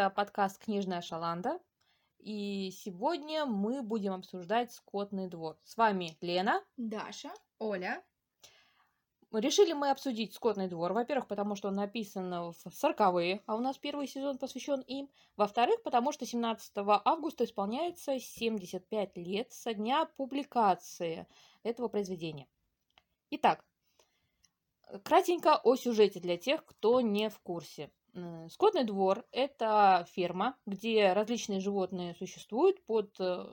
Это подкаст «Книжная шаланда». И сегодня мы будем обсуждать «Скотный двор». С вами Лена. Даша. Оля. Решили мы обсудить «Скотный двор». Во-первых, потому что он написан в сороковые, а у нас первый сезон посвящен им. Во-вторых, потому что 17 августа исполняется 75 лет со дня публикации этого произведения. Итак, кратенько о сюжете для тех, кто не в курсе. Скотный двор – это ферма, где различные животные существуют под э,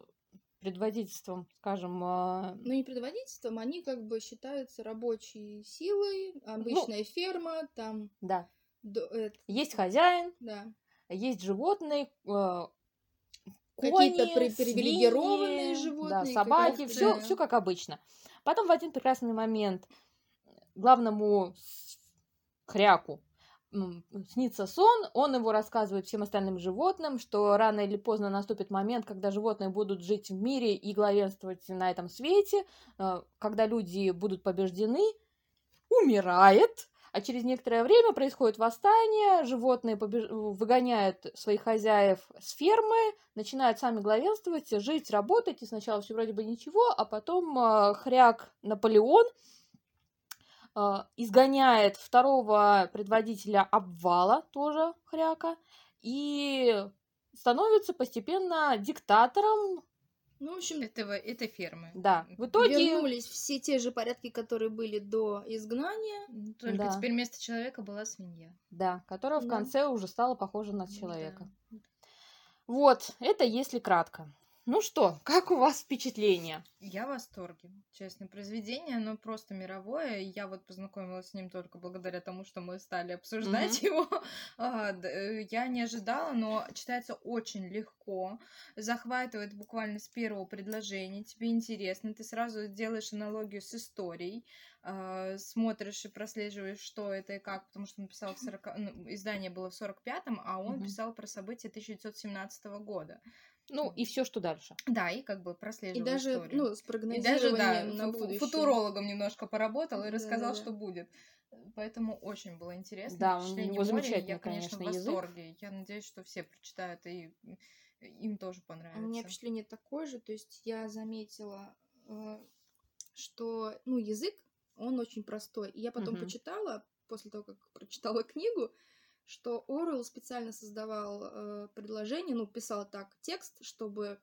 предводительством, скажем... А, ну, не предводительством, они как бы считаются рабочей силой, ну обычная ну, ферма, там... Да. До, это... Есть хозяин, да. есть животные, э, какие-то привилегированные животные, да, собаки, все, все как обычно. Потом в один прекрасный момент главному хряку снится сон, он его рассказывает всем остальным животным, что рано или поздно наступит момент, когда животные будут жить в мире и главенствовать на этом свете, э, когда люди будут побеждены, умирает, а через некоторое время происходит восстание, животные побеж... выгоняют своих хозяев с фермы, начинают сами главенствовать, жить, работать, и сначала все вроде бы ничего, а потом э, хряк Наполеон – изгоняет второго предводителя обвала, тоже хряка, и становится постепенно диктатором. Ну, в общем, этого, этой фермы. Да. В итоге... Вернулись все те же порядки, которые были до изгнания. Только да. теперь вместо человека была свинья. Да, которая да. в конце уже стала похожа на человека. Да. Вот, это если кратко. Ну что, как у вас впечатления? Я в восторге. Честно, произведение, оно просто мировое. Я вот познакомилась с ним только благодаря тому, что мы стали обсуждать mm-hmm. его. А, э, я не ожидала, но читается очень легко. Захватывает буквально с первого предложения. Тебе интересно. Ты сразу делаешь аналогию с историей. А, смотришь и прослеживаешь, что это и как, потому что он писал в 40... Ну, издание было в 45-м, а он mm-hmm. писал про события 1917 года. Ну, и все, что дальше. Да, и как бы прослеживал И даже, историю. ну, с прогнозированием и даже, да, на будущее. футурологом немножко поработал и рассказал, да, да. что будет. Поэтому очень было интересно. Да, у него замечательный, Я, конечно, в восторге. Язык. Я надеюсь, что все прочитают, и им тоже понравится. У меня впечатление такое же, то есть я заметила, э, что, ну, язык, он очень простой. И я потом угу. почитала, после того, как прочитала книгу, что Орел специально создавал э, предложение, ну, писал так текст, чтобы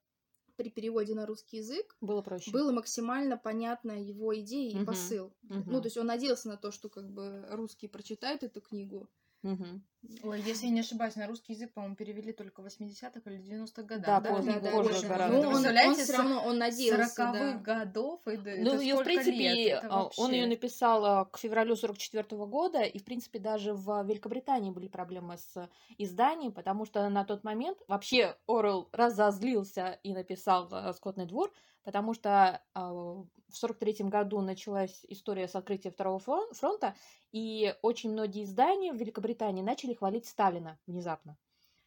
при переводе на русский язык было проще. Было максимально понятно его идеи и угу. посыл. Угу. Ну, то есть он надеялся на то, что как бы русский прочитает эту книгу, Угу. Ой, если я не ошибаюсь, на русский язык, по-моему, перевели только в 80-х или 90-х годах. Да, да, позже, да, позже, гораздо. Ну, он, он все равно, он надеялся, 40-х да. годов. И, ну, ее, в принципе, он ее написал а, к февралю 44 -го года, и, в принципе, даже в Великобритании были проблемы с изданием, потому что на тот момент вообще Орел разозлился и написал а, «Скотный двор», потому что э, в сорок третьем году началась история с открытия Второго фронта, и очень многие издания в Великобритании начали хвалить Сталина внезапно.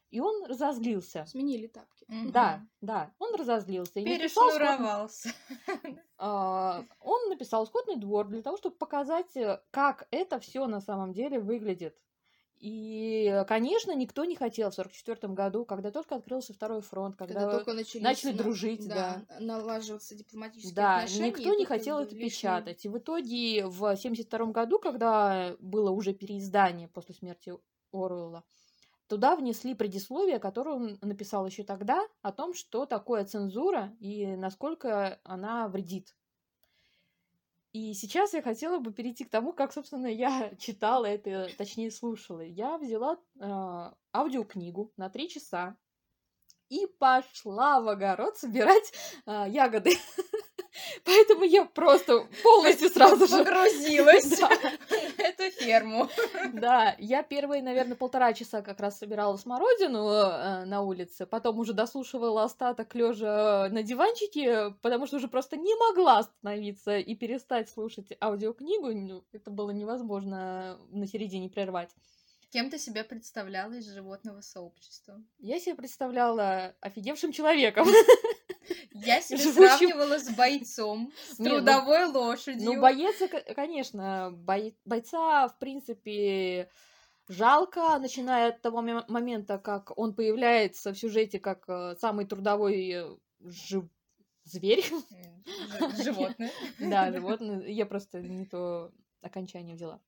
И он разозлился. Сменили тапки. Угу. Да, да, он разозлился. Перешнуровался. А, он написал «Скотный двор» для того, чтобы показать, э, как это все на самом деле выглядит. И, конечно, никто не хотел в 1944 году, когда только открылся второй фронт, когда, когда только начали, начали на... дружить, да, да. налаживаться дипломатические да, отношения. никто не хотел это лишним. печатать. И в итоге в 1972 году, когда было уже переиздание после смерти Оруэлла, туда внесли предисловие, которое он написал еще тогда, о том, что такое цензура и насколько она вредит и сейчас я хотела бы перейти к тому, как, собственно, я читала это, точнее, слушала. Я взяла э, аудиокнигу на три часа и пошла в огород собирать э, ягоды. Поэтому я просто полностью сразу же погрузилась эту ферму. Да, я первые, наверное, полтора часа как раз собирала смородину э, на улице, потом уже дослушивала остаток лежа на диванчике, потому что уже просто не могла остановиться и перестать слушать аудиокнигу. Ну, это было невозможно на середине прервать. Кем ты себя представляла из животного сообщества? Я себя представляла офигевшим человеком. Я себя Живущим... сравнивала с бойцом, с Нет, трудовой ну, лошадью. Ну, боец, конечно, бой... бойца, в принципе, жалко, начиная от того момента, как он появляется в сюжете как э, самый трудовой э, жив... зверь. Животное. Да, животное. Я просто не то окончание взяла.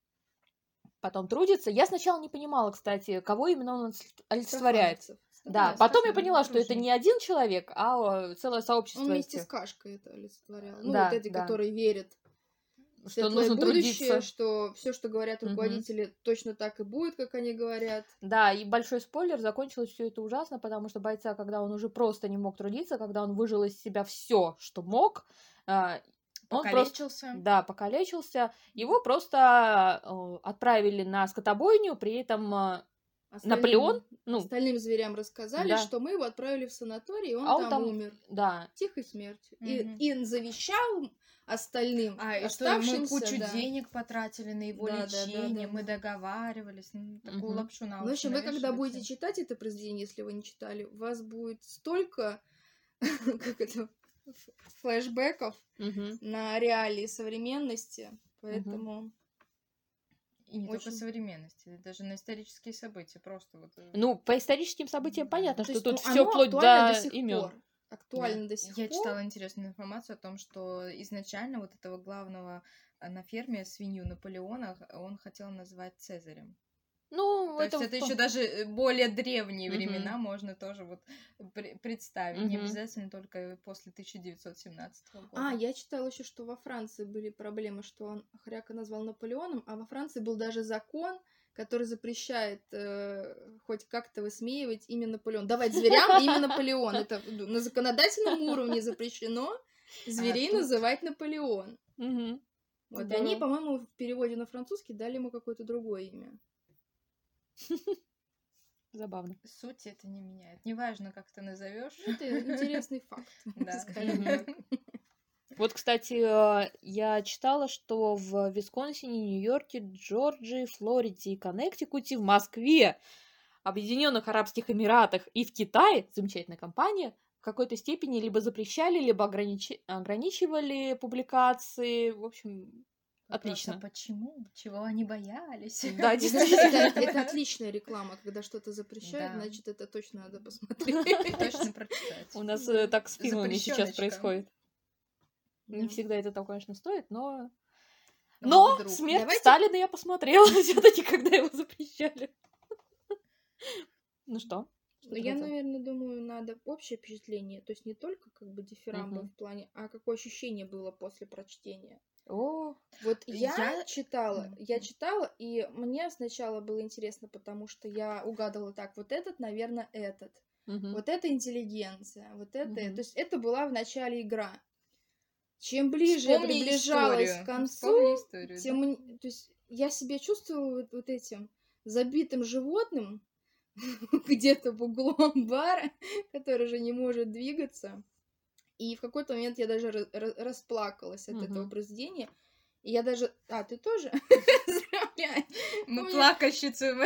Потом трудится. Я сначала не понимала, кстати, кого именно он олицетворяет. Да, потом я поняла, что это не один человек, а целое сообщество. Он вместе этих. с Кашкой это олицетворял. Ну, вот эти, которые верят что нужно будущее, трудиться. что все, что говорят руководители, угу. точно так и будет, как они говорят. Да, и большой спойлер, закончилось все это ужасно, потому что бойца, когда он уже просто не мог трудиться, когда он выжил из себя все, что мог, а, он. Просто, да, покалечился. Его просто э, отправили на скотобойню, при этом э, Остальным, Наполеон, ну, остальным зверям рассказали, да. что мы его отправили в санаторий, и он, а он там, там умер. Да. Тихой смертью. Угу. И, и завещал остальным а, и что мы кучу да. денег потратили на его да, лечение, да, да, да. мы договаривались, ну, такую угу. лапшу на Ну, в общем, вы когда будете читать это произведение, если вы не читали, у вас будет столько, как это, флешбеков угу. на реалии современности, поэтому... Угу. И не Очень... только современности, даже на исторические события просто вот. Э, ну, по историческим событиям понятно, То что есть, тут ну, все вплоть до, до имен. Пор актуально да. до сих Я пор. Я читала интересную информацию о том, что изначально вот этого главного э, на ферме свинью Наполеона он хотел назвать Цезарем. Ну, то это есть это еще даже э, более древние времена угу. можно тоже вот представить, угу. не обязательно только после 1917 года. А, я читала еще, что во Франции были проблемы, что он Хряка назвал Наполеоном, а во Франции был даже закон, который запрещает э, хоть как-то высмеивать имя Наполеон. Давать зверям имя Наполеон. Это на законодательном уровне запрещено зверей а, тут... называть Наполеон. Угу. Вот да. они, по-моему, в переводе на французский дали ему какое-то другое имя. Забавно. Суть это не меняет. Неважно, как ты назовешь. Это интересный факт. Да. Вот, кстати, э, я читала, что в Висконсине, Нью-Йорке, Джорджии, Флориде и Коннектикуте, в Москве, Объединенных Арабских Эмиратах и в Китае, замечательная компания, в какой-то степени либо запрещали, либо ограничи... ограничивали публикации. В общем, отлично. А почему? Чего они боялись? Да, действительно. Это отличная реклама, когда что-то запрещают, значит, это точно надо посмотреть. Точно прочитать. У нас э, так с фильмами сейчас происходит. Не всегда это там, конечно, стоит, но... Но вдруг. смерть Давайте... Сталина я посмотрела все-таки, когда его запрещали. Ну что? Ну, я, наверное, думаю, надо общее впечатление, то есть не только как бы дифирамбы в плане, а какое ощущение было после прочтения. О, вот я, я читала, я читала, и мне сначала было интересно, потому что я угадывала так, вот этот, наверное, этот, вот это интеллигенция, вот это, то есть это была в начале игра. Чем ближе Вспомни я приближалась историю. к концу, историю, тем да? то есть я себя чувствовала вот, вот этим забитым животным где-то в углом бара, который уже не может двигаться. И в какой-то момент я даже расплакалась от этого произведения. И я даже... А, ты тоже? Мы плакальщицы.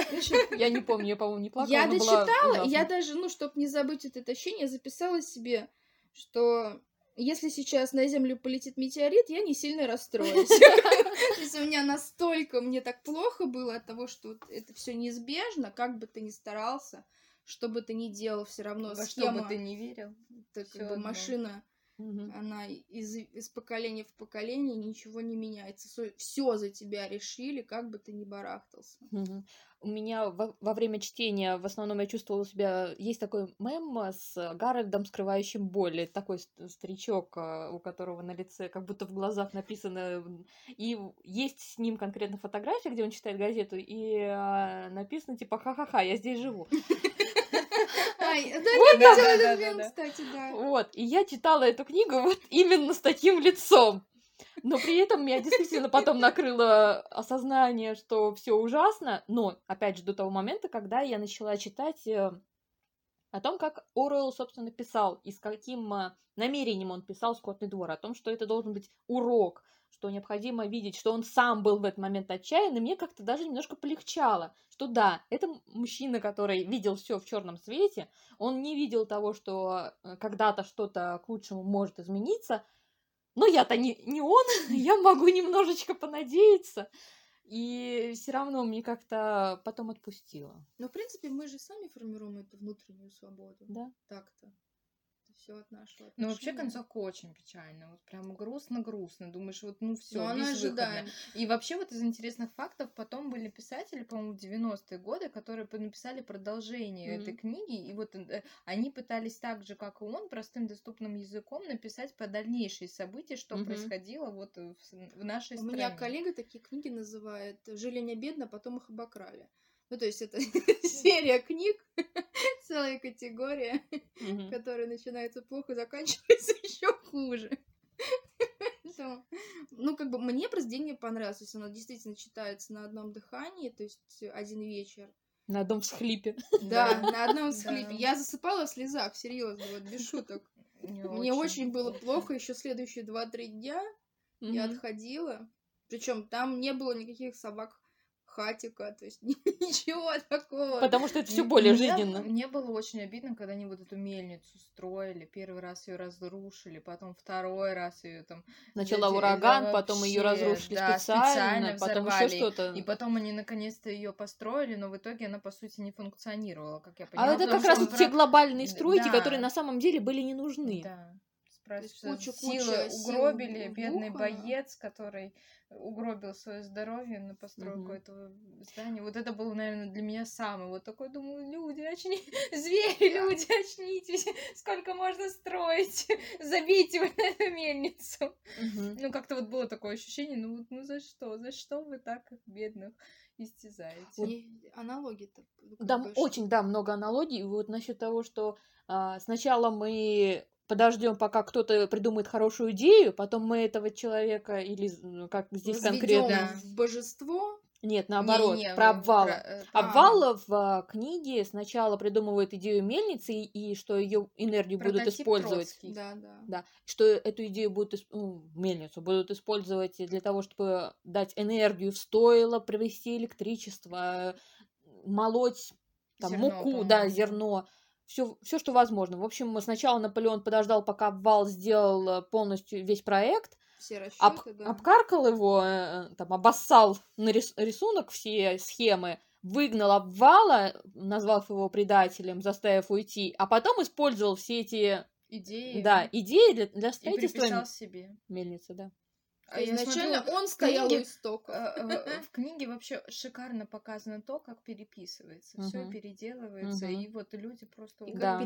Я не помню, я, по-моему, не плакала, Я дочитала, я даже, ну, чтобы не забыть это ощущение, записала себе, что если сейчас на Землю полетит метеорит, я не сильно расстроюсь. То есть у меня настолько мне так плохо было от того, что это все неизбежно, как бы ты ни старался, что бы ты ни делал, все равно схема... Во что бы ты не верил. Так, машина Угу. Она из, из поколения в поколение ничего не меняется. Все за тебя решили, как бы ты ни барахтался. Угу. У меня во, во время чтения в основном я чувствовала себя... Есть такой мем с Гарольдом, скрывающим боль. Такой старичок, а, у которого на лице как будто в глазах написано... И есть с ним конкретно фотография, где он читает газету, и а, написано типа «Ха-ха-ха, я здесь живу». Ай, да, вот я видела этот мем, кстати, да. Вот, и я читала эту книгу вот именно с таким лицом. Но при этом меня действительно потом накрыло осознание, что все ужасно. Но, опять же, до того момента, когда я начала читать э, о том, как Оруэлл, собственно, писал, и с каким э, намерением он писал «Скотный двор», о том, что это должен быть урок, что необходимо видеть, что он сам был в этот момент отчаянный, мне как-то даже немножко полегчало, что да, это мужчина, который видел все в черном свете, он не видел того, что э, когда-то что-то к лучшему может измениться, но я-то не, не он, я могу немножечко понадеяться. И все равно мне как-то потом отпустило. Но, в принципе, мы же сами формируем эту внутреннюю свободу. Да. Так-то. Все от нашего Ну, вообще отношения. концовка очень печальная. Вот прям грустно-грустно. Думаешь, вот ну все, Но она ожидаема. И вообще вот из интересных фактов потом были писатели, по-моему, в 90-е годы, которые написали продолжение Мгм. этой книги. И вот э, они пытались так же, как и он, простым доступным языком написать по дальнейшие события, что Мгм. происходило вот в, в нашей У стране. меня коллега такие книги называет «Жили не бедно, потом их обокрали». Ну, то есть это серия книг, целая категория, Мгм. которая начинается плохо, заканчивается еще хуже. Поэтому, Ну, как бы мне произведение понравилось, то есть оно действительно читается на одном дыхании, то есть один вечер. На одном всхлипе. Да, на одном Да. схлипе. Я засыпала в слезах, серьезно, вот без шуток. Мне очень было плохо еще следующие 2-3 дня. Я отходила. Причем там не было никаких собак хатика, то есть ничего такого. Потому что это все более мне- жизненно. Мне было очень обидно, когда они вот эту мельницу строили. Первый раз ее разрушили, потом второй раз ее там. Сначала эти- ураган, да, потом ее вообще, разрушили да, специально, специально потом еще что-то. И потом они наконец-то ее построили, но в итоге она по сути не функционировала, как я А понимаю. это потому как раз те глобальные стройки, да. которые на самом деле были не нужны. Да. Спрос- куча-куча силы сил угробили, бедный вбухано. боец, который угробил свое здоровье на постройку Мгм. этого здания. Вот это было, наверное, для меня самое. Вот такой, думаю, люди, очни... звери, люди, очнитесь, сколько можно строить, забейте вы на эту мельницу. Мгм. Ну, как-то вот было такое ощущение, ну, вот, ну за что, за что вы так бедных истязаете? И аналогии-то. Да, очень, да, много аналогий. Вот насчет того, что а, сначала мы подождем, пока кто-то придумает хорошую идею, потом мы этого человека или ну, как здесь возведём конкретно. Да. в божество. Нет, наоборот, Не-не, про вы- обвалы. про, э, А. Обвал в а, книге сначала придумывает идею мельницы и, что ее энергию будут прототип использовать. Троцкий. Да, да. Да, что эту идею будут, ну, мельницу будут использовать для того, чтобы дать энергию в стойло, привести электричество, молоть там, Зерно, муку, да, по-моему. зерно, все, все, что возможно. В общем, сначала Наполеон подождал, пока обвал сделал э, полностью весь проект, Все об- расчеты, да. обкаркал его, э, там, обоссал на рис- рисунок все схемы, выгнал обвала, назвав его предателем, заставив уйти, а потом использовал все эти Идеи. да, идеи для, для И строительства приписал себе. мельницы, да. А Изначально смотрю, он стоял книге, у истока. э, э, в книге вообще шикарно показано то, как переписывается, все переделывается, и вот люди просто И как да,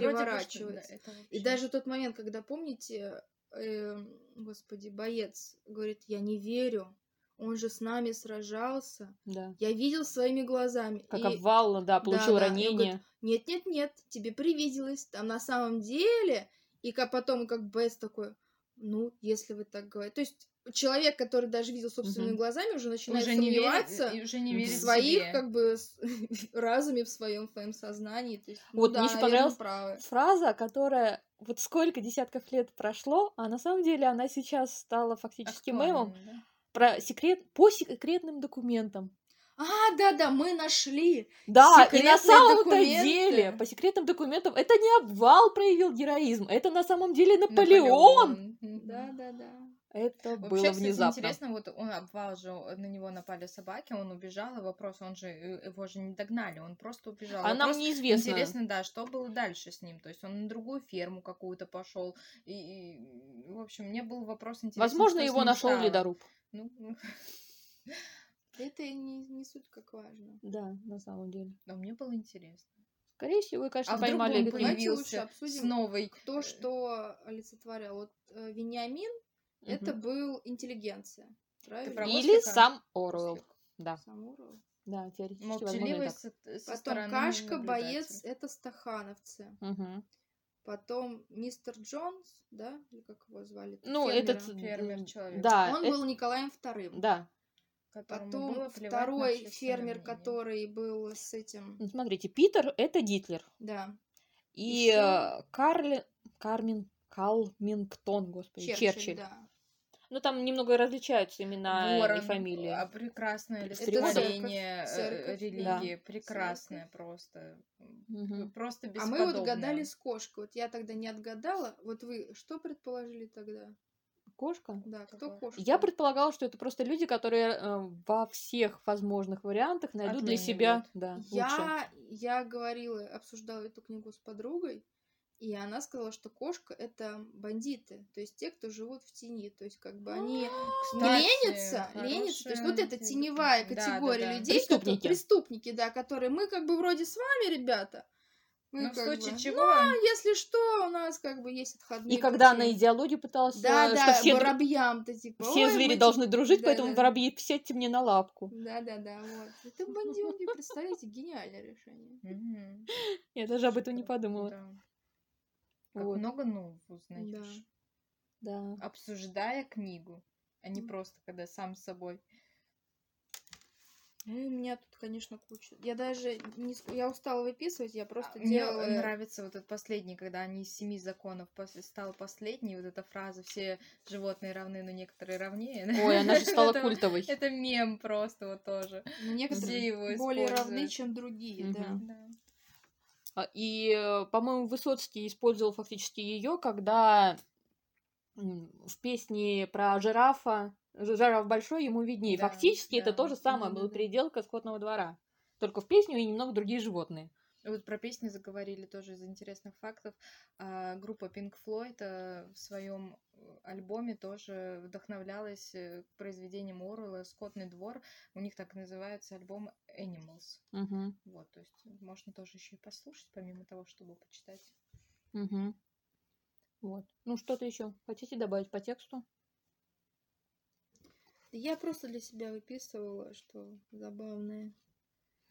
это И даже тот момент, когда, помните, эм, господи, боец говорит, я не верю, он же с нами сражался, Да. я видел своими глазами. Как И обвал, да, получил да, ранение. говорит, Нет-нет-нет, тебе привиделось, там на самом деле, и как потом, как боец такой, ну, если вы так говорите. То есть человек, который даже видел собственными Мгм. глазами, уже начинает уже не сомневаться верит, и уже не в в верит своих, себе. как бы, разуме, в своем, в своем сознании. То есть, ну Вот да, мне ещё наверно, понравилось правы. Фраза, которая вот сколько десятков лет прошло, а на самом деле она сейчас стала фактически мемом да? про секрет по секретным документам. А, да-да, мы нашли. Да, и на самом-то деле, по секретным документам, это не обвал проявил героизм, это на самом деле Наполеон. Да-да-да. Это Вообще, было кстати, внезапно. интересно, вот он обвал же, на него напали собаки, он убежал, и вопрос, он же, э, его же не догнали, он просто убежал. А нам Вопрос, неизвестно. Интересно, да, что было дальше с ним, то есть он на другую ферму какую-то пошел, и, и, в общем, мне был вопрос интересный, Возможно, его нашел стало. ледоруб. Ну, Это не, не суть как важно. Да, на самом деле. но мне было интересно. Скорее всего, вы, конечно, А вдруг поймали он какие- Давайте лучше появился обсудим, с новой... Кто что олицетворял. Вот э, Вениамин это был интеллигенция. Правильно? Или сам Оруэлл. Да, Сам Урал. да, теоретически возможно со, со Потом Кашка, боец это стахановцы. Мгм. Потом мистер Джонс, да, или как его звали? Ну, этот... Фермер м, человек. Да, Он это- был Николаем Вторым. Да. Потом второй фермер, мнение. который был с этим, Ну, Смотрите, Питер — это Гитлер. да, И Ещё- э, Карли... Кармин... Калмингтон, господи, Черчилль, Черчилль. да. Ну, там немного различаются имена Ворон, и фамилии. а прекрасное Это олицетворение церковь, э, церковь, религии, да. прекрасное просто, Мгм. просто А бесподобное. мы вот гадали с кошкой. Вот я тогда не отгадала. Вот вы что предположили тогда? Кошка? Да, кто Какой? кошка? Я предполагала, что это просто люди, которые э, во всех возможных вариантах найдут для себя да, лучше. Я, я говорила, обсуждала эту книгу с подругой, и она сказала, что кошка это бандиты, то есть те, кто живут в тени, то есть как бы они не Кстати, ленятся, ленятся, то есть вот эта идея. теневая Да, да, категория да. людей, которые- Преступники. преступники, да, которые мы как бы вроде с вами, ребята, мы Ну, в случае бы, чего... ну, если что, у нас как бы есть отходные И когда пути. она идеологию пыталась, да, э, да, что все, воробьям-то типа, все «Ой, звери мы должны типа- дружить, да, поэтому да. воробьи сядьте мне на лапку. Да, да, да, вот. Это бандюги, представляете, гениальное решение. Я даже об этом не подумала. Да. Как Вот. много нового узнаешь, Да. обсуждая книгу, а не М. просто когда сам с собой. Ну, у меня тут, конечно, куча. Я даже не... Я устала выписывать, я просто А, Мне делала... нравится вот этот последний, когда они из семи законов пос- стал последний, вот эта фраза «все животные равны, но некоторые равнее». Ой, она же стала Это- культовой. Это мем просто вот тоже. Но некоторые более равны, чем другие, да. Да. А, И, э, по-моему, Высоцкий использовал фактически ее, когда в песне про жирафа «Ж- «Жираф большой, ему виднее». Да, фактически это да. то же самое, Да-да-да. была переделка скотного двора. Только в песню и немного другие животные. Вот про песни заговорили тоже из интересных фактов. А, группа Pink Floyd э, в своем альбоме тоже вдохновлялась э, произведением Оруэлла «Скотный двор». У них так называется альбом Animals. Мгм, Вот, то есть можно тоже еще и послушать, помимо того, чтобы почитать. мгм. Вот. Ну, что-то еще хотите добавить по тексту? Я просто для себя выписывала, что забавное.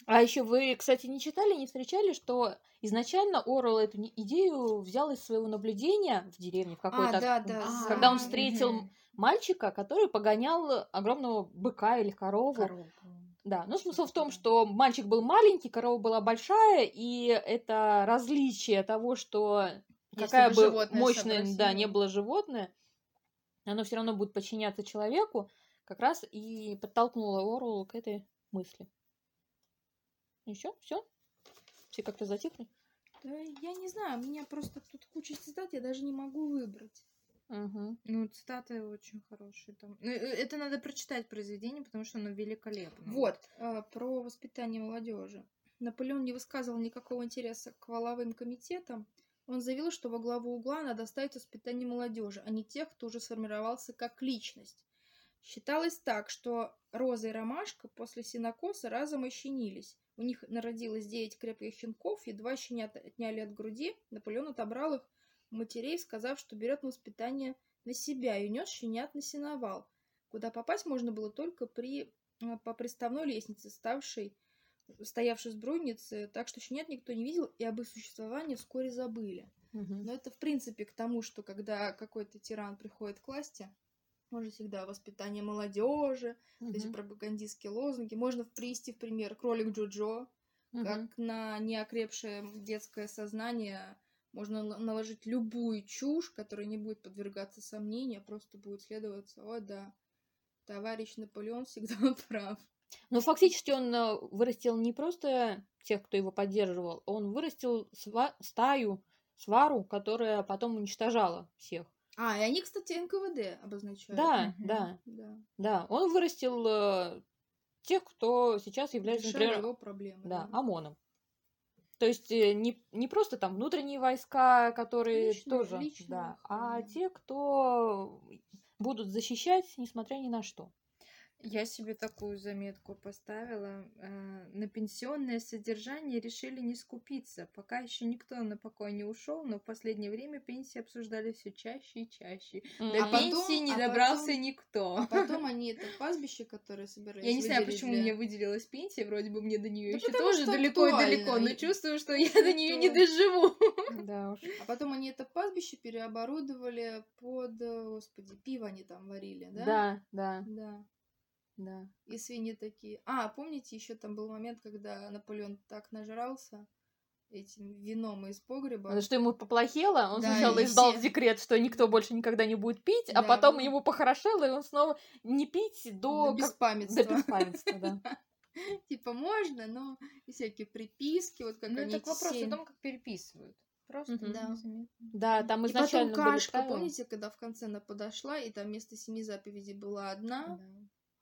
А еще вы, кстати, не читали, не встречали, что изначально Орел эту идею взял из своего наблюдения в деревне в какой-то... А, да, да. А, Когда он встретил мгм. мальчика, который погонял огромного быка или корову. Корову. Да, ну смысл в том, что мальчик был маленький, корова была большая, и это различие того, что Если какая бы бы мощная, да, не было животное, оно все равно будет подчиняться человеку, как раз и подтолкнуло Ору к этой мысли. Еще? Все? Все как-то затихли? Да, я не знаю, у меня просто тут куча цитат, я даже не могу выбрать. Угу. Ну, цитаты очень хорошие там. Ну, э, это надо прочитать произведение, потому что оно великолепно. Вот, э, про воспитание молодежи. Наполеон не высказывал никакого интереса к валовым комитетам. Он заявил, что во главу угла надо ставить воспитание молодежи, а не тех, кто уже сформировался как личность. Считалось так, что Роза и Ромашка после синокоса разом ощенились. У них народилось девять крепких щенков, и два щенята отняли от груди. Наполеон отобрал их матерей, сказав, что берет на воспитание на себя, и унес щенят на сеновал, куда попасть можно было только при, э, по приставной лестнице, ставшей, стоявшей с бронницы, так что щенят никто не видел, и об их существовании вскоре забыли. Но это, в принципе, к тому, что когда какой-то тиран приходит к власти, можно всегда воспитание молодежи, эти пропагандистские лозунги. Можно привести в пример кролик Джоджо, как на неокрепшее детское сознание можно на- наложить любую чушь, которая не будет подвергаться сомнению, а просто будет следоваться, о да, товарищ Наполеон всегда прав. Но фактически он э, вырастил не просто тех, кто его поддерживал, он вырастил сва- стаю, свару, которая потом уничтожала всех. А, и они, кстати, НКВД обозначают. Да, Мгм. да, Да. да. Он вырастил э, тех, кто сейчас является, Решала например, его проблемы. да, ОМОНом. То есть э, не, не просто там внутренние войска, которые Личные- тоже, личная да, а охрана. те, кто будут защищать, несмотря ни на что. Я себе такую заметку поставила. э, На пенсионное содержание решили не скупиться. Пока еще никто на покой не ушел, но в последнее время пенсии обсуждали все чаще и чаще. До А потом- пенсии не а добрался потом- никто. А потом они это пастбище, которое собирались Я не знаю, почему для- мне выделилась пенсия, вроде бы мне до нее Да еще тоже далеко и далеко, но чувствую, что я до нее не доживу. Да уж. А потом они это пастбище переоборудовали под, э, господи, пиво они там варили, да? Да, да, Да. Да. И свиньи такие. А, помните, еще там был момент, когда Наполеон так нажрался этим вином из погреба. Потому что ему поплохело, он Да, сначала издал все- декрет, что никто больше никогда не будет пить, а Да, потом вот. ему похорошело, и он снова не пить до, до как- беспамятства. до беспамятства, да. Типа можно, но и всякие приписки, вот как Ну, они так эти вопрос семь- о том, как переписывают. Просто. Да. Да, там И изначально потом были кашка, правила. помните, когда в конце она подошла, и там вместо семи заповедей была одна. Да.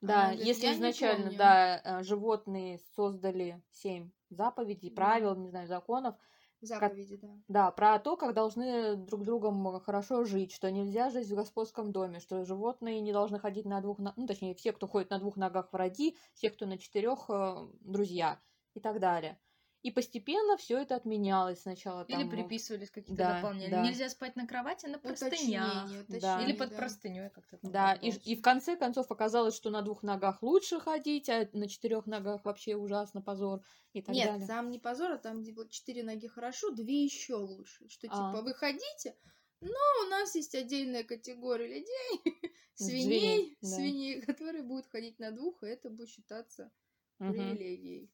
Да, говорит, если «Я не изначально, помню». да, э, животные создали семь заповедей, Да. правил, не знаю, законов, Заповеди, да. да, про то, как должны друг другом хорошо жить, что нельзя жить в господском доме, что животные не должны ходить на двух, ногах, ну, точнее, все, кто ходит на двух ногах, враги, все, кто на четырех, э, друзья и так далее. И постепенно все это отменялось сначала. Или там, приписывались какие-то да, дополнения. да. Нельзя спать на кровати, а на простынях. Уточнение, Да. Или под да. простыней как-то там Да, и, и в конце концов оказалось, что на двух ногах лучше ходить, а на четырех ногах вообще ужасно позор и так Нет, далее. там не позор, а там было четыре ноги хорошо, две еще лучше. Что А. типа вы ходите, но у нас есть отдельная категория людей, Свиней, свиней, да. свиней, которые будут ходить на двух, и это будет считаться Мгм, привилегией.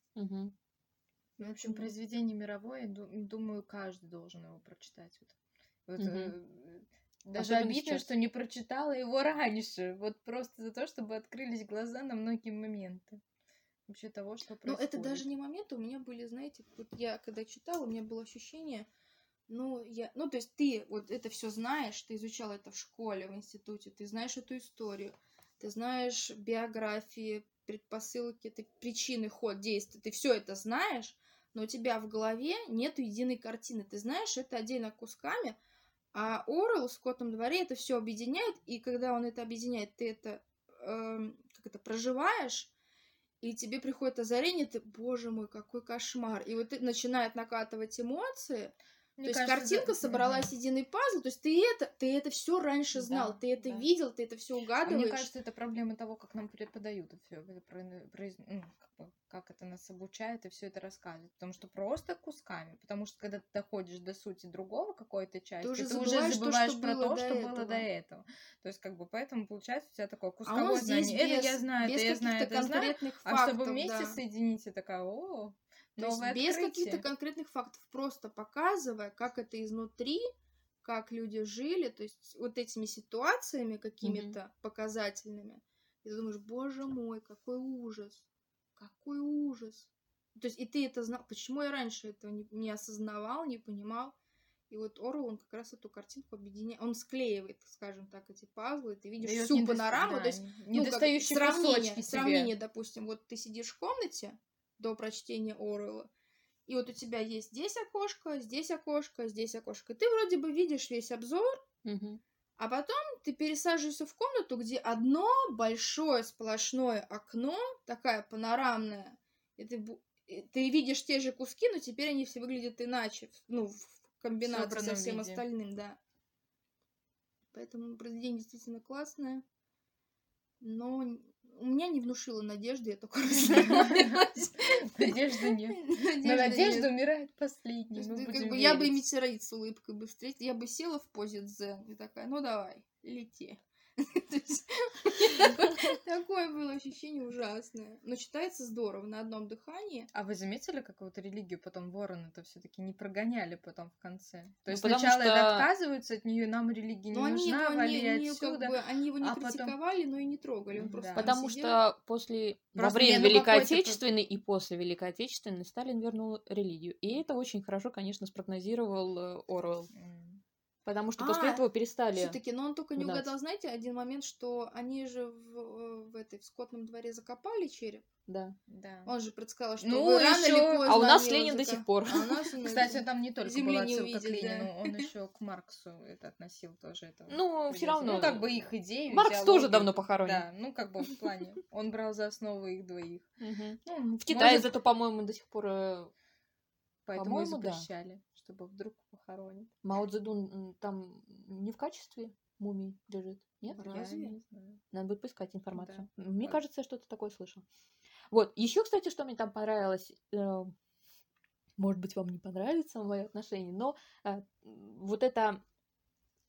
Мгм. В общем, произведение мировое, ду- думаю, каждый должен его прочитать. Вот. Вот, э, Даже Особенно обидно, сейчас. что не прочитала его раньше. Вот просто за то, чтобы открылись глаза на многие моменты. Вообще того, что Ну, происходит. это даже не моменты, у меня были, знаете, вот я когда читала, у меня было ощущение, ну, я, ну, то есть ты вот это все знаешь, ты изучал это в школе, в институте, ты знаешь эту историю, ты знаешь биографии, предпосылки, ты причины, ход действия, ты все это знаешь, но у тебя в голове нет единой картины, ты знаешь это отдельно кусками, а Орел в Скотном дворе это все объединяет, и когда он это объединяет, ты это, эм, как это проживаешь, и тебе приходит озарение, ты, боже мой, какой кошмар. И вот начинает накатывать эмоции. Мне то есть кажется, картинка да. собралась единый пазл. То есть ты это, ты это все раньше знал, Да, ты это да. видел, ты это все А угадываешь. мне кажется, это проблема того, как нам преподают все, как это нас обучает и все это рассказывает. Потому что просто кусками. Потому что когда ты доходишь до сути другого какой-то части, уже ты уже забываешь то, забываешь что про было то, что было этого. до этого. То есть, как бы, поэтому получается у тебя такое а кусковое здесь знание. без, это я знаю, без это я знаю, это я знаю. конкретных А фактов. чтобы вместе да. соединить, я такая, о, То есть новое без каких-то конкретных фактов, просто показывая, как это изнутри, как люди жили, то есть вот этими ситуациями какими-то показательными. И ты думаешь, боже мой, какой ужас, какой ужас. То есть и ты это знал, почему я раньше этого не, не осознавал, не понимал. И вот Орл, он как раз эту картинку объединяет, он склеивает, скажем так, эти пазлы, ты видишь Даёт всю недоста- панораму, да, то есть ну, как сравнение, сравнение, допустим, вот ты сидишь в комнате до прочтения Оруэлла, и вот у тебя есть здесь окошко, здесь окошко, здесь окошко. И ты вроде бы видишь весь обзор, Мгм. а потом ты пересаживаешься в комнату, где одно большое сплошное окно, такая панорамная, и ты, и ты видишь те же куски, но теперь они все выглядят иначе, ну, в комбинации со всем виде. остальным, да. Поэтому произведение действительно классное, но у меня не внушило надежды, я только расстроилась. Надежды нет. Но Надежды надежда нет. умирает последней. мы как бы я бы метеорит с улыбкой бы встретила, я бы села в позе дзен и такая, ну давай, лети. Такое было ощущение ужасное. Но читается здорово, на одном дыхании. А вы заметили, как вот религию потом ворон это все-таки не прогоняли потом в конце? То Ну, есть сначала это отказываются от нее, нам религия не они нужна, вали отсюда. они его не а критиковали, но и не трогали. Потому что после, во время ну Великой Отечественной и после Великой Отечественной Сталин вернул религию. И это очень хорошо, конечно, спрогнозировал э, Оруэлл. М. Потому что после А, этого перестали... Все-таки, но он только не угадал, знаете, один момент, что они же в, в этой в скотном дворе закопали череп. Да. Да. Он же предсказал, что Ну, вы рано или поздно. А у нас Ленин до зако- сих пор. А у нас он- Кстати, там не только Земли была отсылка к увидит, да. Ленину, он еще к Марксу это относил тоже. Это Ну, привязывал. равно. Ну, как бы их идеи. Маркс тоже идеологию. давно похоронен. Да, ну, как бы в плане. Он брал за основу их двоих. Мгм. Ну, В Китае может, зато, по-моему, до сих пор э, Поэтому и по-моему, да. Чтобы вдруг похоронят. Мао Цзэдун там не в качестве мумии лежит. Нет? Разве? Я не знаю. Надо будет поискать информацию. Да. Мне кажется, я что-то такое слышала. Вот. Еще, кстати, что мне там понравилось, э, может быть, вам не понравится мое отношение, но э, вот это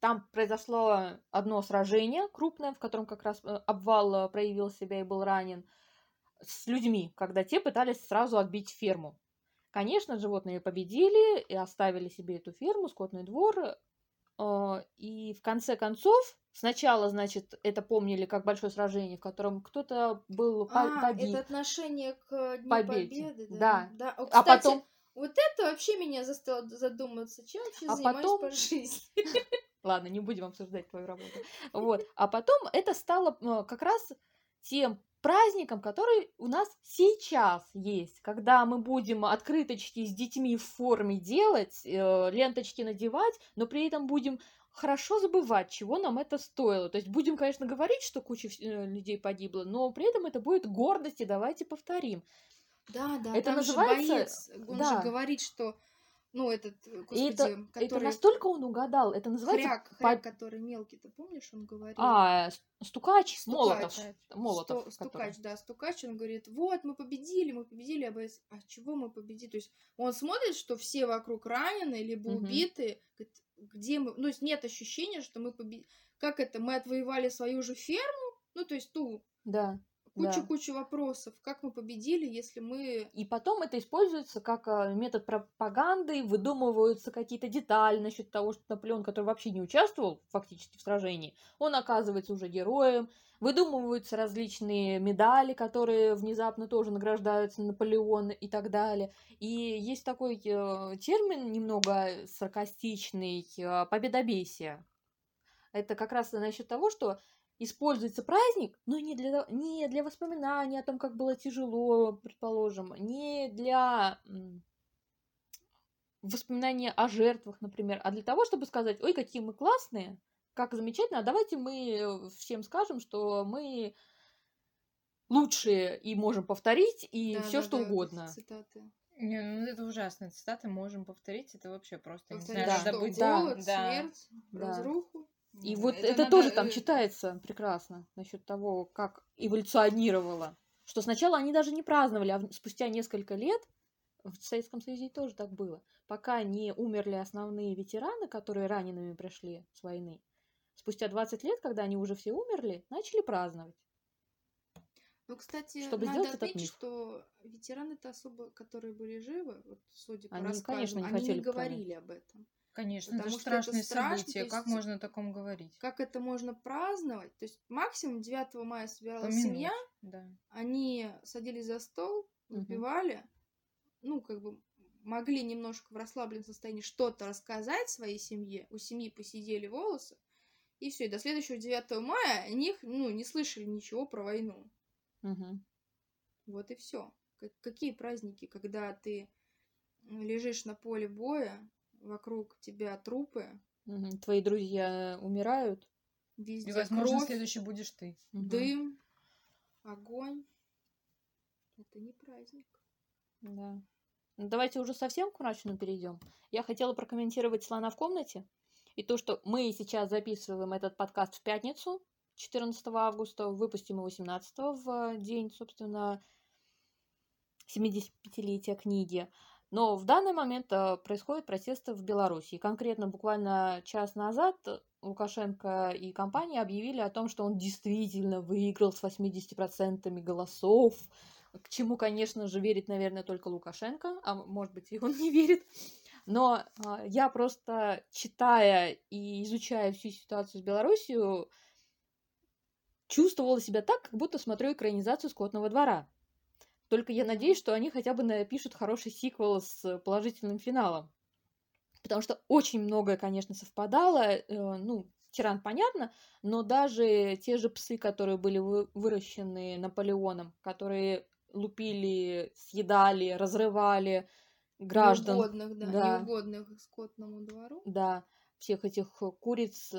там произошло одно сражение крупное, в котором как раз э, обвал проявил себя и был ранен с людьми, когда те пытались сразу отбить ферму. Конечно, животные победили и оставили себе эту ферму, скотный двор. э, И в конце концов, сначала, значит, это помнили как большое сражение, в котором кто-то был А, побит. это отношение к Дню Победе. Победы, Да. да? О, А кстати, потом- Вот это вообще меня заставило задуматься, чем вообще А занимаюсь потом- по жизни. Ладно, не будем обсуждать твою работу. Вот. А потом это стало э, как раз тем праздником, который у нас сейчас есть, когда мы будем открыточки с детьми в форме делать, э, ленточки надевать, но при этом будем хорошо забывать, чего нам это стоило. То есть будем, конечно, говорить, что куча э, людей погибло, но при этом это будет гордость, и давайте повторим. Да, да, Это называется- же боец, он да. же говорит, что, ну, этот, э, господи, И это, это который... настолько он угадал, это называется... Хряк, по- хряк, который мелкий, ты помнишь, он говорил? А, стукач, Стукач. Молотов. Стукач. Молотов, Сто- который. стукач, да, стукач, он говорит, вот, мы победили, мы победили, а боец, а чего мы победили? То есть он смотрит, что все вокруг ранены, либо Мгм. убиты, говорит, где мы, ну, то есть нет ощущения, что мы победили, как это, мы отвоевали свою же ферму, ну, то есть ту, Да. Кучу-кучу вопросов, как мы победили, если мы... И потом это используется как а, метод пропаганды, выдумываются какие-то детали насчет того, что Наполеон, который вообще не участвовал фактически в сражении, он оказывается уже героем, выдумываются различные медали, которые внезапно тоже награждаются Наполеон и так далее. И есть такой э, термин немного саркастичный э, победобесие. Это как раз насчет того, что используется праздник, но не для, не для воспоминаний о том, как было тяжело, предположим, не для воспоминания о жертвах, например, а для того, чтобы сказать, ой, какие мы классные, как замечательно, а давайте мы всем скажем, что мы лучшие и можем повторить, и Да, все да, что да, угодно. Цитаты. Не, ну это ужасные цитаты, можем повторить, это вообще просто, не Повторить, знаю, Да. что. Да. голод, да. смерть, Да. разруху. И Ну, вот это, надо, тоже там э, читается прекрасно насчет того, как эволюционировало. Что сначала они даже не праздновали, а спустя несколько лет в Советском Союзе тоже так было. Пока не умерли основные ветераны, которые ранеными пришли с войны. Спустя 20 лет, когда они уже все умерли, начали праздновать. Ну, кстати, Чтобы надо сделать этот отметить, миф. что ветераны-то особо, которые были живы, вот, судя по Они, рассказам, конечно, не они не говорили об этом. Конечно, это Потому же что это страшные страшно, события, как есть- можно о таком говорить? Как это можно праздновать? То есть максимум 9 мая собиралась Помянуть, семья, да. они садились за стол, выпивали, ну, как бы могли немножко в расслабленном состоянии что-то рассказать своей семье, у семьи посидели волосы, и все, и до следующего 9 мая о них, ну, не слышали ничего про войну. Мгм. Вот и все. Какие праздники, когда ты лежишь на поле боя, вокруг тебя трупы, Мгм. Твои друзья умирают. везде И, возможно, кровь, следующий будешь ты. Дым, огонь. Это не праздник. Да. Ну, Давайте уже совсем к мрачному перейдем. Я хотела прокомментировать слона в комнате. И то, что мы сейчас записываем этот подкаст в пятницу, 14 августа, выпустим его 18 в день, собственно, 75-летия книги. Но в данный момент э, происходят протесты в Беларуси. Конкретно буквально час назад Лукашенко и компания объявили о том, что он действительно выиграл с 80% голосов, к чему, конечно же, верит, наверное, только Лукашенко, а может быть, и он не верит. Но а, я просто, читая и изучая всю ситуацию с Беларусью, чувствовала себя так, как будто смотрю экранизацию «Скотного двора». Только я надеюсь, что они хотя бы напишут хороший сиквел с положительным финалом. Потому что очень многое, конечно, совпадало. э, ну, тиран понятно, но даже те же псы, которые были вы- выращены Наполеоном, которые лупили, съедали, разрывали граждан, Неугодных, да, Да. неугодных скотному двору. да, всех этих куриц,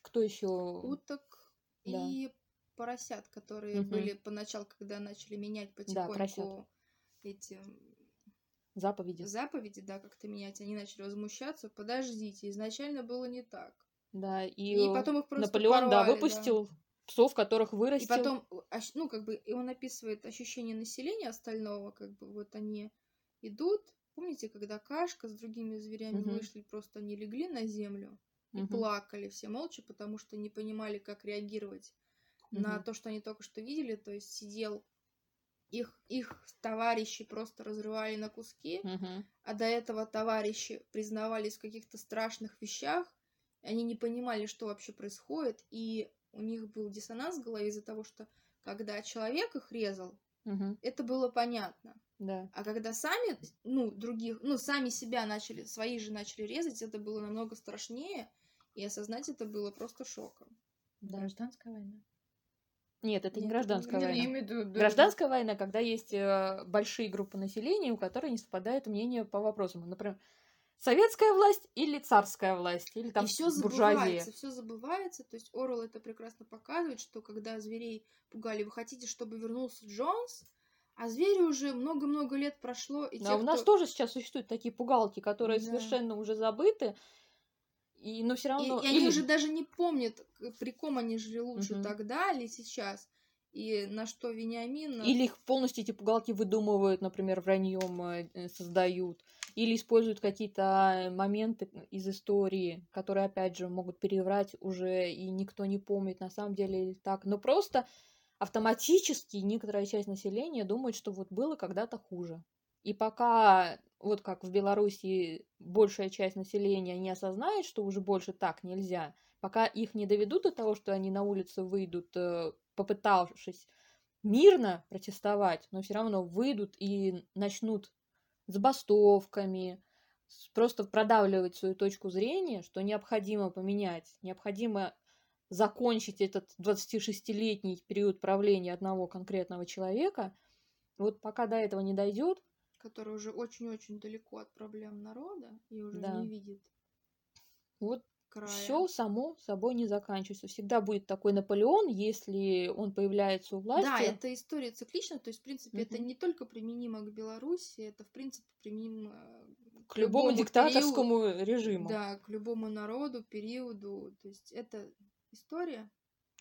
кто еще? Уток Да. и поросят, которые Мгм. были поначалу, когда начали менять Да, поросят. потихоньку эти Заповеди. заповеди, да, как-то менять, они начали возмущаться. Подождите, изначально было не так. Да, и, И, э, потом их просто Наполеон, да, порвали, да. выпустил псов, которых И вырастил. потом, ощ- ну, как бы, и он описывает ощущение населения остального, как бы, вот они идут. Помните, когда Кашка с другими зверями Мгм. вышли, просто они легли на землю и Мгм. плакали все молча, потому что не понимали, как реагировать на Мгм. то, что они только что видели. То есть сидел их, их товарищи просто разрывали на куски, Мгм. а до этого товарищи признавались в каких-то страшных вещах, они не понимали, что вообще происходит, и у них был диссонанс в голове из-за того, что когда человек их резал, Мгм. это было понятно. Да. А когда сами, ну, других, ну, сами себя начали, свои же начали резать, это было намного страшнее, и осознать это было просто шоком. Да. Гражданская война. Нет, это не гражданская это война. виду, да, Гражданская война, когда есть э, большие группы населения, у которых не совпадает мнение по вопросам. Например, советская власть или царская власть, или там и все буржуазия. забывается, все забывается. То есть Орел это прекрасно показывает, что когда зверей пугали, вы хотите, чтобы вернулся Джонс, а звери уже много-много лет прошло, и Да, те, у нас кто- тоже сейчас существуют такие пугалки, которые Да. совершенно уже забыты, и но все И, равно и они или- уже даже не помнят, при ком они жили лучше Мгм. тогда или сейчас. И на что Вениамин... Или их полностью эти пугалки выдумывают, например, враньем э, создают. Или используют какие-то моменты из истории, которые, опять же, могут переврать уже, и никто не помнит, на самом деле или так. Но просто автоматически некоторая часть населения думает, что вот было когда-то хуже. И пока, вот как в Беларуси, большая часть населения не осознает, что уже больше так нельзя, пока их не доведут до того, что они на улицу выйдут, э, попытавшись мирно протестовать, но все равно выйдут и начнут забастовками, с- просто продавливать свою точку зрения, что необходимо поменять, необходимо закончить этот 26-летний период правления одного конкретного человека. Вот пока до этого не дойдет, который уже очень-очень далеко от проблем народа и уже Да. не видит вот края. все само собой не заканчивается. Всегда будет такой Наполеон, если он появляется у власти. Да, это история циклична, то есть, в принципе, это Мгм. не только применимо к Беларуси, это, в принципе, применимо к любому периоду- диктаторскому режиму. Да, к любому народу, периоду. То есть, это история.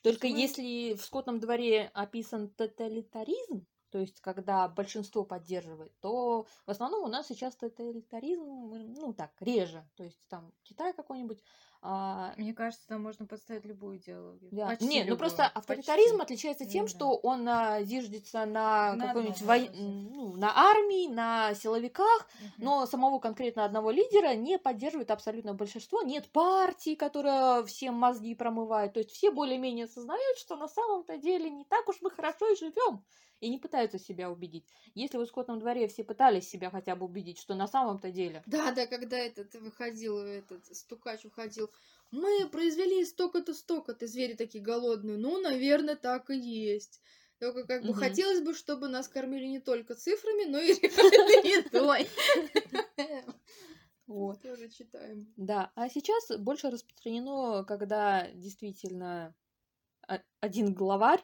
Только мы- если в скотном дворе описан тоталитаризм, то есть когда большинство поддерживает, то в основном у нас сейчас тоталитаризм, ну так, реже. То есть там Китай какой-нибудь. А, Мне кажется, там можно подставить любую идеологию. да. Почти Нет, ну любую, просто почти. авторитаризм отличается тем, Ну да. что он а, зиждется на, На какой-нибудь вой- ну, на армии, на силовиках, Мгм. но самого конкретно одного лидера не поддерживает абсолютно большинство. Нет партии, которая всем мозги промывает. То есть все более-менее осознают, что на самом-то деле не так уж мы хорошо и живем. И не пытаются себя убедить. Если в скотном дворе все пытались себя хотя бы убедить, что на самом-то деле... Да, да, когда этот выходил, этот стукач уходил, мы произвели столько-то, столько-то, звери такие голодные, ну, наверное, так и есть. Только как бы хотелось бы, чтобы нас кормили не только цифрами, но и едой. Вот. Тоже читаем. Да, а сейчас больше распространено, когда действительно о- один главарь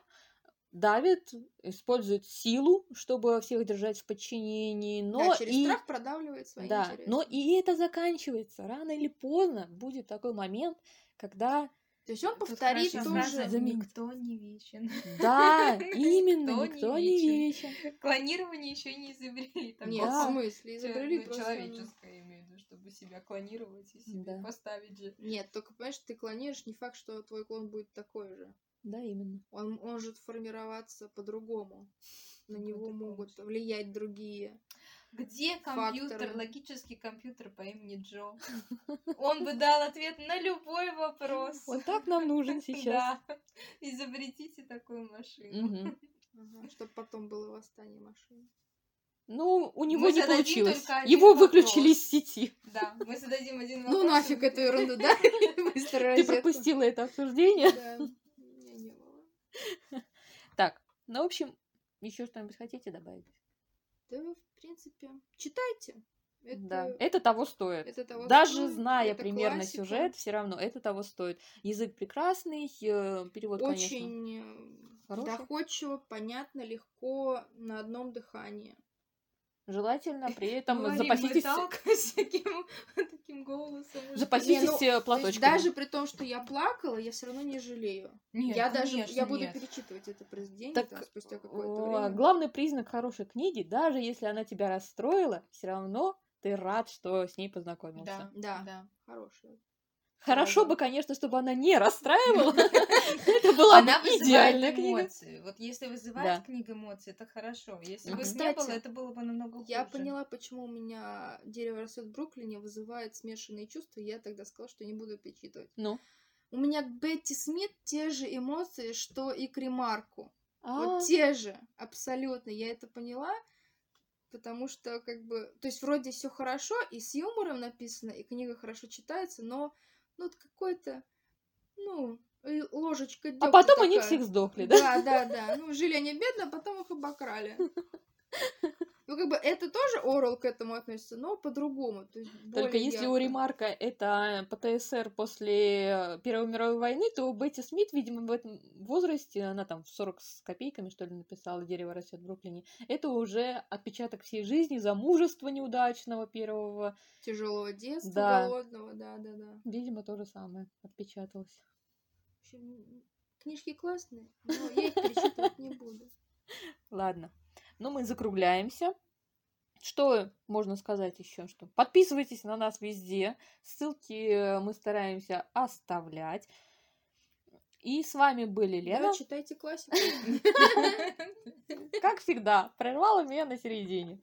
давит, использует силу, чтобы всех держать в подчинении, но Да, через и страх продавливает свои да, интересы. но и это заканчивается. Рано или поздно будет такой момент, когда То есть он повторит фраза, заменит. Никто не вечен. да, именно Никто не вечен. Клонирование еще не изобрели. Нет, в смысле, изобрели Ну, просто... человеческое, имею в виду, чтобы себя клонировать и себе поставить же. Нет, только, понимаешь, ты клонируешь, не факт, что твой клон будет такой же. Да, именно. Он может формироваться по-другому. На В него могут полностью. влиять другие. Где компьютер, Факторы. логический компьютер по имени Джо? Он бы дал ответ на любой вопрос. Вот так нам нужен сейчас. Да. Изобретите такую машину. Мгм. Чтобы потом было восстание машин. Ну, у него Мы не получилось. Его вопрос. выключили из сети. Да, мы зададим один вопрос. Ну нафиг эту ерунду, да? Ты пропустила это обсуждение. Да, меня не было. Так, ну, в общем, еще что-нибудь хотите добавить? Да, в принципе, читайте. Это, Да, это того стоит. это того Даже стоит, зная это примерно классика. сюжет, все равно это того стоит. Язык прекрасный, э, перевод, конечно. Очень э, доходчиво, понятно, легко, на одном дыхании. Желательно при этом Говорим запаситесь, так, с таким, таким голосом. уже. запаситесь Не, ну, платочками. даже при том, что я плакала, я все равно не жалею. Нет, я даже я буду нет. перечитывать это произведение Так, там, спустя какое-то время. Главный признак хорошей книги, даже если она тебя расстроила, все равно ты рад, что с ней познакомился. Да, Да. да. Хорошее. Хорошо Правда. бы, конечно, чтобы она не расстраивала. Это была Она бы идеальная книга. эмоции. Вот если вызывает Да. книга эмоции, это хорошо. Если Мгм. бы их не Кстати, было, это было бы намного хуже. Я поняла, почему у меня дерево растет в Бруклине вызывает смешанные чувства, я тогда сказала, что не буду перечитывать. Ну, У меня к Бетти Смит те же эмоции, что и к Ремарку. Вот А. те же, абсолютно. Я это поняла, потому что, как бы, то есть вроде все хорошо, и с юмором написано, и книга хорошо читается, но ну вот какой-то, ну, ложечка А потом они такая. всех сдохли, да? Да, да, да. Ну, жили они бедно, а потом их обокрали. Ну, как бы это тоже Орел к этому относится, но по-другому. То есть Только если у ярко. Ремарка это ПТСР после Первой мировой войны, то у Бетти Смит, видимо, в этом возрасте, она там в 40 с копейками, что ли, написала «Дерево растет в Бруклине», это уже отпечаток всей жизни, замужества неудачного первого. Тяжелого детства, Да. голодного, да, да, да. Видимо, то же самое отпечаталось. В общем, книжки классные, но я их перечитывать не буду. Ладно. Ну, мы закругляемся. Что можно сказать еще? Что подписывайтесь на нас везде. Ссылки мы стараемся оставлять. И с вами были Лена. Да, читайте классику. Как всегда, прервала меня на середине.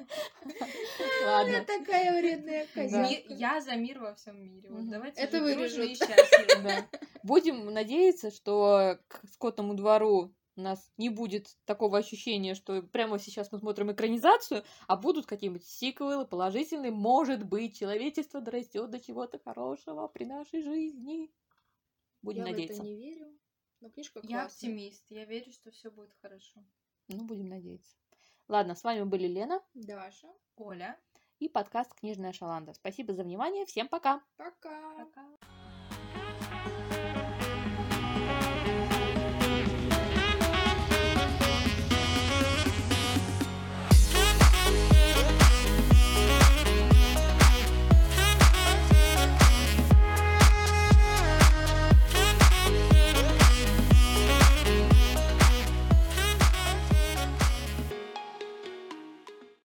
Ладно. такая вредная Да. Козявка. Я за мир во всем мире. Вот давайте Это вырежут. Да. Будем надеяться, что к скотному двору у нас не будет такого ощущения, что прямо сейчас мы смотрим экранизацию, а будут какие-нибудь сиквелы положительные. Может быть, человечество дорастет до чего-то хорошего при нашей жизни. Будем Я в надеяться. это не верю, но книжка Я классная. оптимист. Я верю, что все будет хорошо. Ну, будем надеяться. Ладно, с вами были Лена Даша, Оля. и подкаст «Книжная шаланда». Спасибо за внимание. Всем пока! пока. Пока.